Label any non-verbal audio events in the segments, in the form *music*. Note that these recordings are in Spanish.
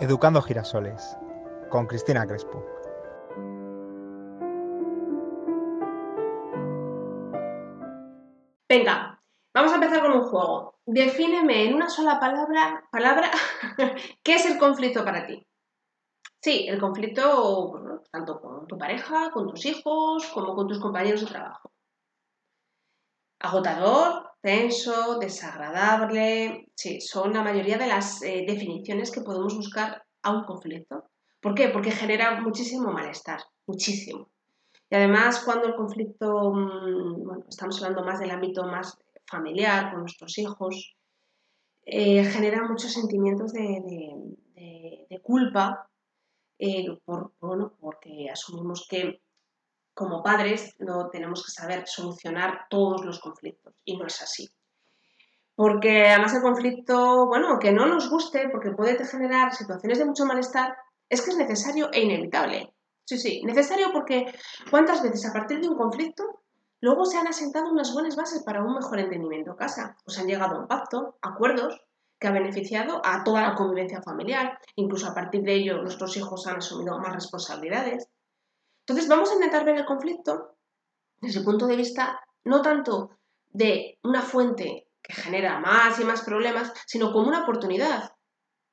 Educando Girasoles con Cristina Crespo. Venga, vamos a empezar con un juego. Defíneme en una sola palabra, palabra *laughs* qué es el conflicto para ti. Sí, el conflicto tanto con tu pareja, con tus hijos, como con tus compañeros de trabajo. Agotador, tenso, desagradable. Sí, son la mayoría de las eh, definiciones que podemos buscar a un conflicto. ¿Por qué? Porque genera muchísimo malestar, muchísimo. Y además, cuando el conflicto, mm, bueno, estamos hablando más del ámbito más familiar, con nuestros hijos, eh, genera muchos sentimientos de, culpa, eh, por, porque asumimos que como padres no tenemos que saber solucionar todos los conflictos y no es así. Porque además el conflicto, bueno, aunque no nos guste, porque puede generar situaciones de mucho malestar, es que es necesario e inevitable. Sí, sí, necesario porque ¿cuántas veces a partir de un conflicto luego se han asentado unas buenas bases para un mejor entendimiento en casa? Pues han llegado a un pacto, acuerdos que ha beneficiado a toda la convivencia familiar, incluso a partir de ello nuestros hijos han asumido más responsabilidades. Entonces vamos a intentar ver el conflicto desde el punto de vista no tanto de una fuente que genera más y más problemas, sino como una oportunidad,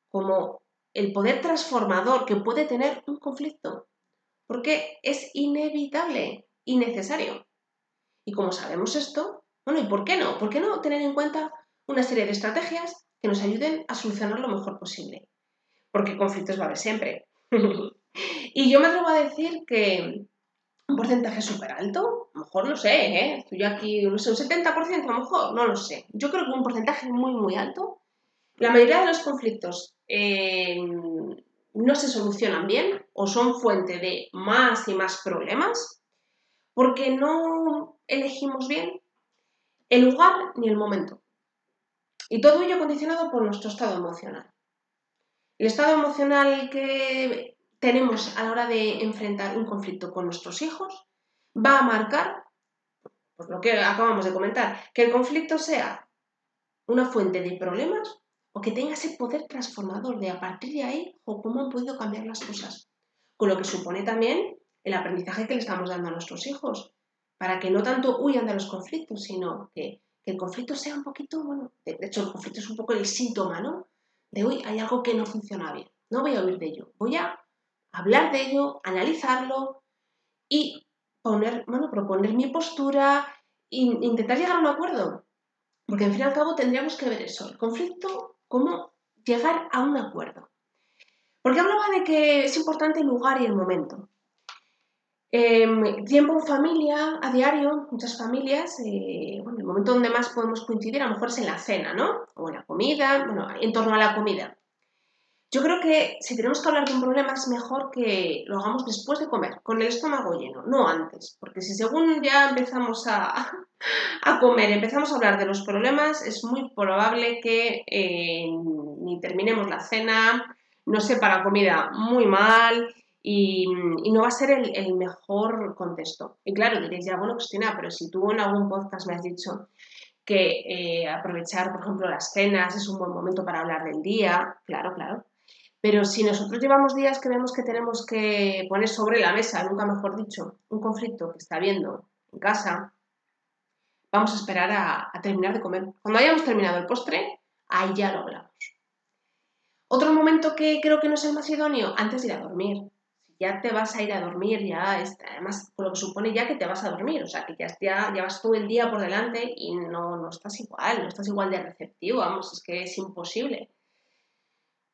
como el poder transformador que puede tener un conflicto, porque es inevitable y necesario. Y como sabemos esto, bueno, ¿y por qué no? ¿Por qué no tener en cuenta una serie de estrategias que nos ayuden a solucionar lo mejor posible? Porque conflictos va a haber siempre. *laughs* y yo me atrevo a decir que un porcentaje súper alto, a lo mejor no sé, ¿eh? estoy aquí, no sé, un 70% a lo mejor, no lo sé. Yo creo que un porcentaje muy, muy alto. La mayoría de los conflictos eh, no se solucionan bien o son fuente de más y más problemas porque no elegimos bien el lugar ni el momento. Y todo ello condicionado por nuestro estado emocional. El estado emocional que tenemos a la hora de enfrentar un conflicto con nuestros hijos va a marcar, por lo que acabamos de comentar, que el conflicto sea una fuente de problemas o que tenga ese poder transformador de a partir de ahí o cómo han podido cambiar las cosas. Con lo que supone también el aprendizaje que le estamos dando a nuestros hijos, para que no tanto huyan de los conflictos, sino que, el conflicto sea un poquito, bueno, de, hecho el conflicto es un poco el síntoma, ¿no? De, hoy hay algo que no funciona bien, no voy a huir de ello, voy a hablar de ello, analizarlo y poner, bueno, proponer mi postura e intentar llegar a un acuerdo. Porque al fin y al cabo tendríamos que ver eso, el conflicto cómo llegar a un acuerdo. Porque hablaba de que es importante el lugar y el momento. Em, tiempo en familia, a diario, muchas familias, eh, bueno, el momento donde más podemos coincidir a lo mejor es en la cena, ¿no? O en la comida, bueno, en torno a la comida. Yo creo que si tenemos que hablar de un problema es mejor que lo hagamos después de comer, con el estómago lleno, no antes, porque si según ya empezamos a, *laughs* a comer, empezamos a hablar de los problemas, es muy probable que eh, ni terminemos la cena, no sepa la comida muy mal y, no va a ser el, mejor contexto. Y claro, diréis ya, bueno, Cristina, pero si tú en algún podcast me has dicho que eh, aprovechar, por ejemplo, las cenas es un buen momento para hablar del día, claro, claro. Pero si nosotros llevamos días que vemos que tenemos que poner sobre la mesa, nunca mejor dicho, un conflicto que está habiendo en casa, vamos a esperar a, terminar de comer. Cuando hayamos terminado el postre, ahí ya lo hablamos. Otro momento que creo que no es el más idóneo, antes de ir a dormir. Ya te vas a ir a dormir, ya está, además lo que supone ya que te vas a dormir, o sea, que ya, ya llevas todo el día por delante y no, no estás igual, no estás igual de receptivo, vamos, es que es imposible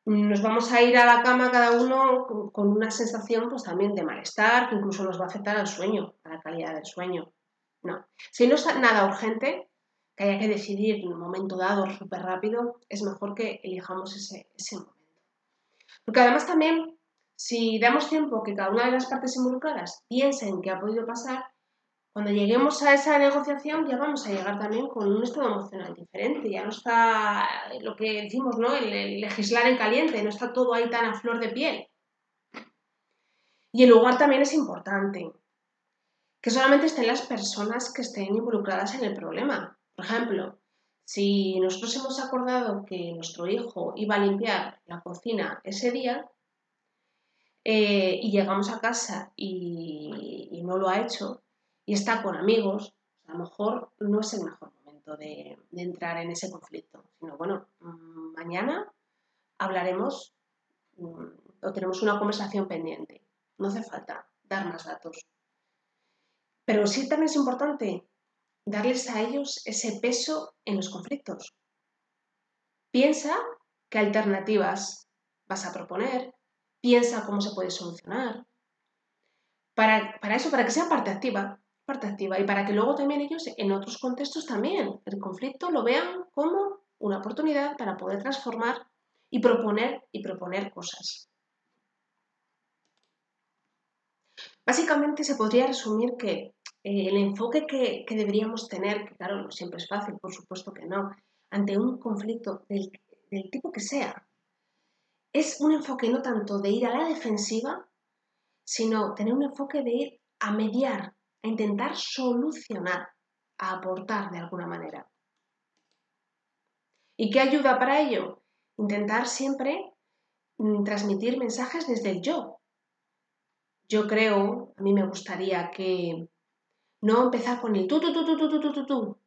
nos vamos a ir a la cama cada uno con una sensación pues también de malestar, que incluso nos va a afectar al sueño, a la calidad del sueño. No. Si no es nada urgente, que haya que decidir en un momento dado súper rápido, es mejor que elijamos ese, ese momento. Porque además también, si damos tiempo que cada una de las partes involucradas piense en qué ha podido pasar, cuando lleguemos a esa negociación ya vamos a llegar también con un estado emocional diferente, ya no está lo que decimos, ¿no? El, legislar en caliente, no está todo ahí tan a flor de piel. Y el lugar también es importante, que solamente estén las personas que estén involucradas en el problema. Por ejemplo, Si nosotros hemos acordado que nuestro hijo iba a limpiar la cocina ese día eh, y llegamos a casa y, no lo ha hecho y está con amigos, a lo mejor no es el mejor momento de, entrar en ese conflicto, sino bueno, mm, mañana hablaremos mm, o tenemos una conversación pendiente. No hace falta dar más datos. Pero sí también es importante darles a ellos ese peso en los conflictos. Piensa qué alternativas vas a proponer, piensa cómo se puede solucionar. Para, para, eso, para que sea parte activa, parte activa y para que luego también ellos en otros contextos también el conflicto lo vean como una oportunidad para poder transformar y proponer y proponer cosas. Básicamente se podría resumir que eh, el enfoque que, deberíamos tener, que claro, no siempre es fácil, por supuesto que no, ante un conflicto del, del tipo que sea, es un enfoque no tanto de ir a la defensiva, sino tener un enfoque de ir a mediar, intentar solucionar, a aportar de alguna manera. ¿Y qué ayuda para ello? Intentar siempre mm, transmitir mensajes desde el yo, yo creo, a mí me gustaría que no empezar con el tú, tú, tú, tú, tú, tú, tú, tú,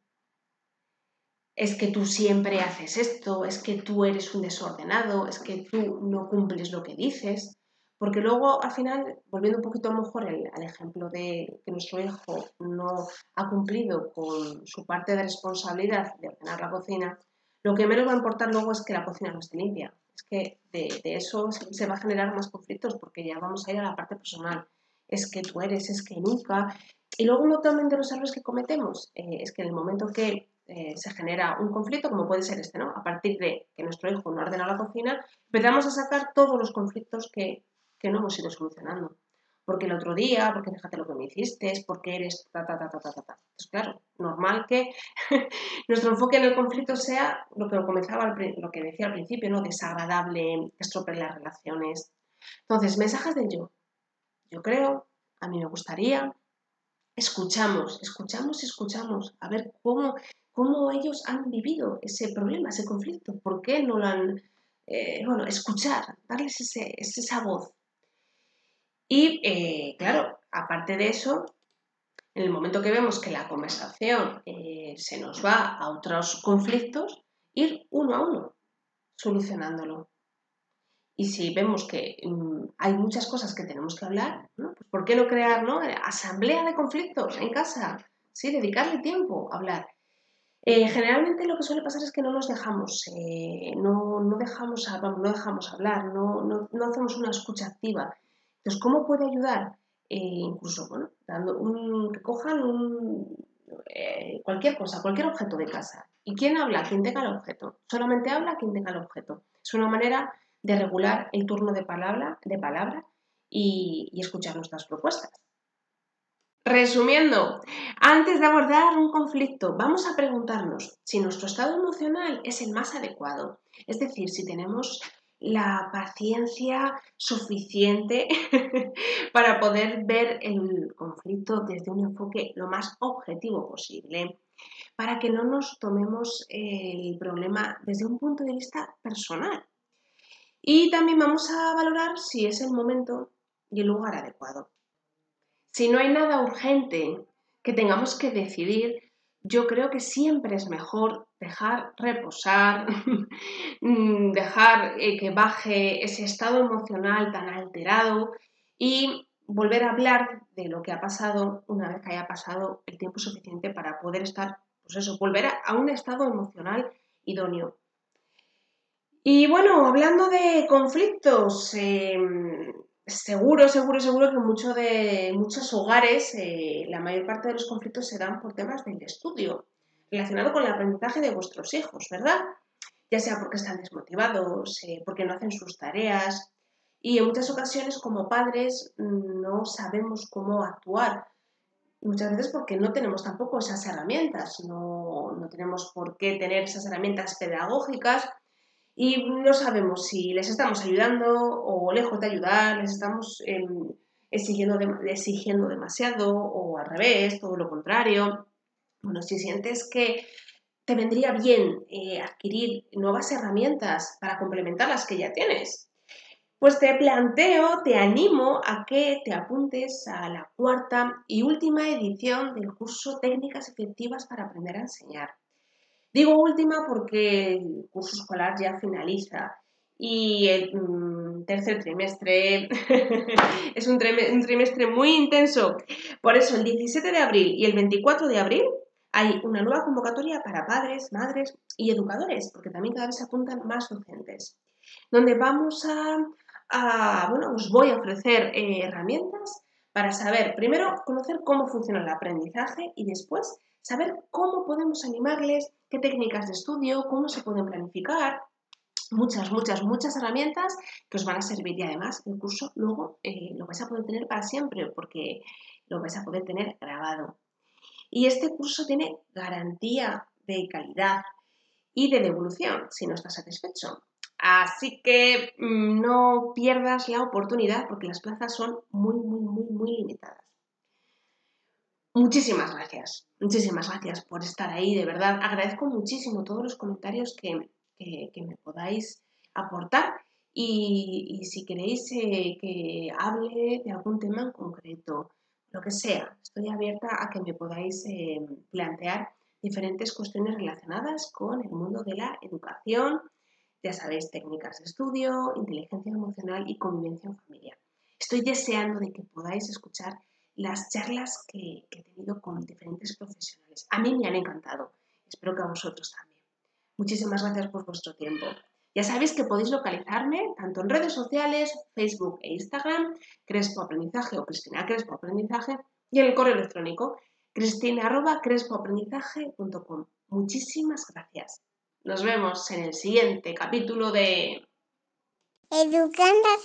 Es que tú siempre haces esto, es que tú eres un desordenado, es que tú no cumples lo que dices. Porque luego, al final, volviendo un poquito a lo mejor al ejemplo de que nuestro hijo no ha cumplido con su parte de responsabilidad de ordenar la cocina, lo que menos va a importar luego es que la cocina no esté limpia es que de, eso se va a generar más conflictos porque ya vamos a ir a la parte personal. Es que tú eres, es que nunca. Y luego uno también de los errores que cometemos eh, es que en el momento que eh, se genera un conflicto, como puede ser este, ¿no? A partir de que nuestro hijo no ordena la cocina, empezamos a sacar todos los conflictos que, que no hemos ido solucionando porque el otro día, porque fíjate lo que me hiciste, es porque eres ta, ta, ta, ta, ta, ta. Entonces, claro, normal que *laughs* nuestro enfoque en el conflicto sea lo que comenzaba, lo que decía al principio, ¿no? Desagradable, estropear las relaciones. Entonces, mensajes del yo. Yo creo, a mí me gustaría, escuchamos, escuchamos, escuchamos, a ver cómo, cómo ellos han vivido ese problema, ese conflicto, por qué no lo han... Eh, bueno, escuchar, darles ese, esa voz, y eh, claro, aparte de eso, en el momento que vemos que la conversación eh, se nos va a otros conflictos, ir uno a uno, solucionándolo. Y si vemos que mm, hay muchas cosas que tenemos que hablar, pues ¿por qué no crear ¿no? asamblea de conflictos en casa? Sí, dedicarle tiempo a hablar. Eh, generalmente lo que suele pasar es que no nos dejamos, no, no, dejamos, no dejamos hablar, no, no, no hacemos una escucha activa. Entonces, ¿cómo puede ayudar? Eh, incluso, bueno, dando un, que cojan eh, cualquier cosa, cualquier objeto de casa. ¿Y quién habla? Quien tenga el objeto. Solamente habla quien tenga el objeto. Es una manera de regular el turno de palabra, de palabra y escuchar nuestras propuestas. Resumiendo, antes de abordar un conflicto, vamos a preguntarnos si nuestro estado emocional es el más adecuado. Es decir, si tenemos la paciencia suficiente *laughs* para poder ver el conflicto desde un enfoque lo más objetivo posible, para que no nos tomemos el problema desde un punto de vista personal. Y también vamos a valorar si es el momento y el lugar adecuado. Si no hay nada urgente que tengamos que decidir, yo creo que siempre es mejor dejar reposar, *laughs* mm, dejar eh, que baje ese estado emocional tan alterado y volver a hablar de lo que ha pasado una vez que haya pasado el tiempo suficiente para poder estar, pues eso, volver a, un estado emocional idóneo. Y bueno, hablando de conflictos, em, seguro, seguro, seguro que mucho de, muchos hogares, eh, la mayor parte de los conflictos se dan por temas del estudio, relacionado con el aprendizaje de vuestros hijos, ¿verdad? Ya sea porque están desmotivados, eh, porque no hacen sus tareas. Y en muchas ocasiones como padres no sabemos cómo actuar. Muchas veces porque no tenemos tampoco esas herramientas, no, no tenemos por qué tener esas herramientas pedagógicas y no sabemos si les estamos ayudando o lejos de ayudar, les estamos em, exigiendo, exigiendo demasiado o al revés, todo lo contrario. Bueno, si sientes que te vendría bien eh, adquirir nuevas herramientas para complementar las que ya tienes. Pues te planteo, te animo a que te apuntes a la cuarta y última edición del curso Técnicas Efectivas para Aprender a Enseñar. Digo última porque el curso escolar ya finaliza y el mm, tercer trimestre *laughs* es un, trimestre muy intenso. Por eso el 17 de abril y el 24 de abril hay una nueva convocatoria para padres, madres y educadores, porque también cada vez se apuntan más docentes, donde vamos a, bueno, os voy a ofrecer eh, herramientas para saber, primero, conocer cómo funciona el aprendizaje y después saber cómo podemos animarles, qué técnicas de estudio, cómo se pueden planificar, muchas, muchas, muchas herramientas que os van a servir y además el curso luego eh, lo vais a poder tener para siempre porque lo vais a poder tener grabado. Y este curso tiene garantía de calidad y de devolución si no estás satisfecho. Así que mm, no pierdas la oportunidad porque las plazas son muy, muy, muy, muy limitadas. Muchísimas gracias, muchísimas gracias por estar ahí, de verdad. Agradezco muchísimo todos los comentarios que, me podáis aportar y, si queréis eh, que hable de algún tema en concreto, lo que sea. Estoy abierta a que me podáis eh, plantear diferentes cuestiones relacionadas con el mundo de la educación, ya sabéis, técnicas de estudio, inteligencia emocional y convivencia en familia. Estoy deseando de que podáis escuchar las charlas que, he tenido con diferentes profesionales. A mí me han encantado. Espero que a vosotros también. Muchísimas gracias por vuestro tiempo. Ya sabéis que podéis localizarme tanto en redes sociales, Facebook e Instagram, Crespo Aprendizaje o Cristina Crespo Aprendizaje, y en el correo electrónico cristina.crespoaprendizaje.com. Muchísimas gracias. Nos vemos en el siguiente capítulo de Educando a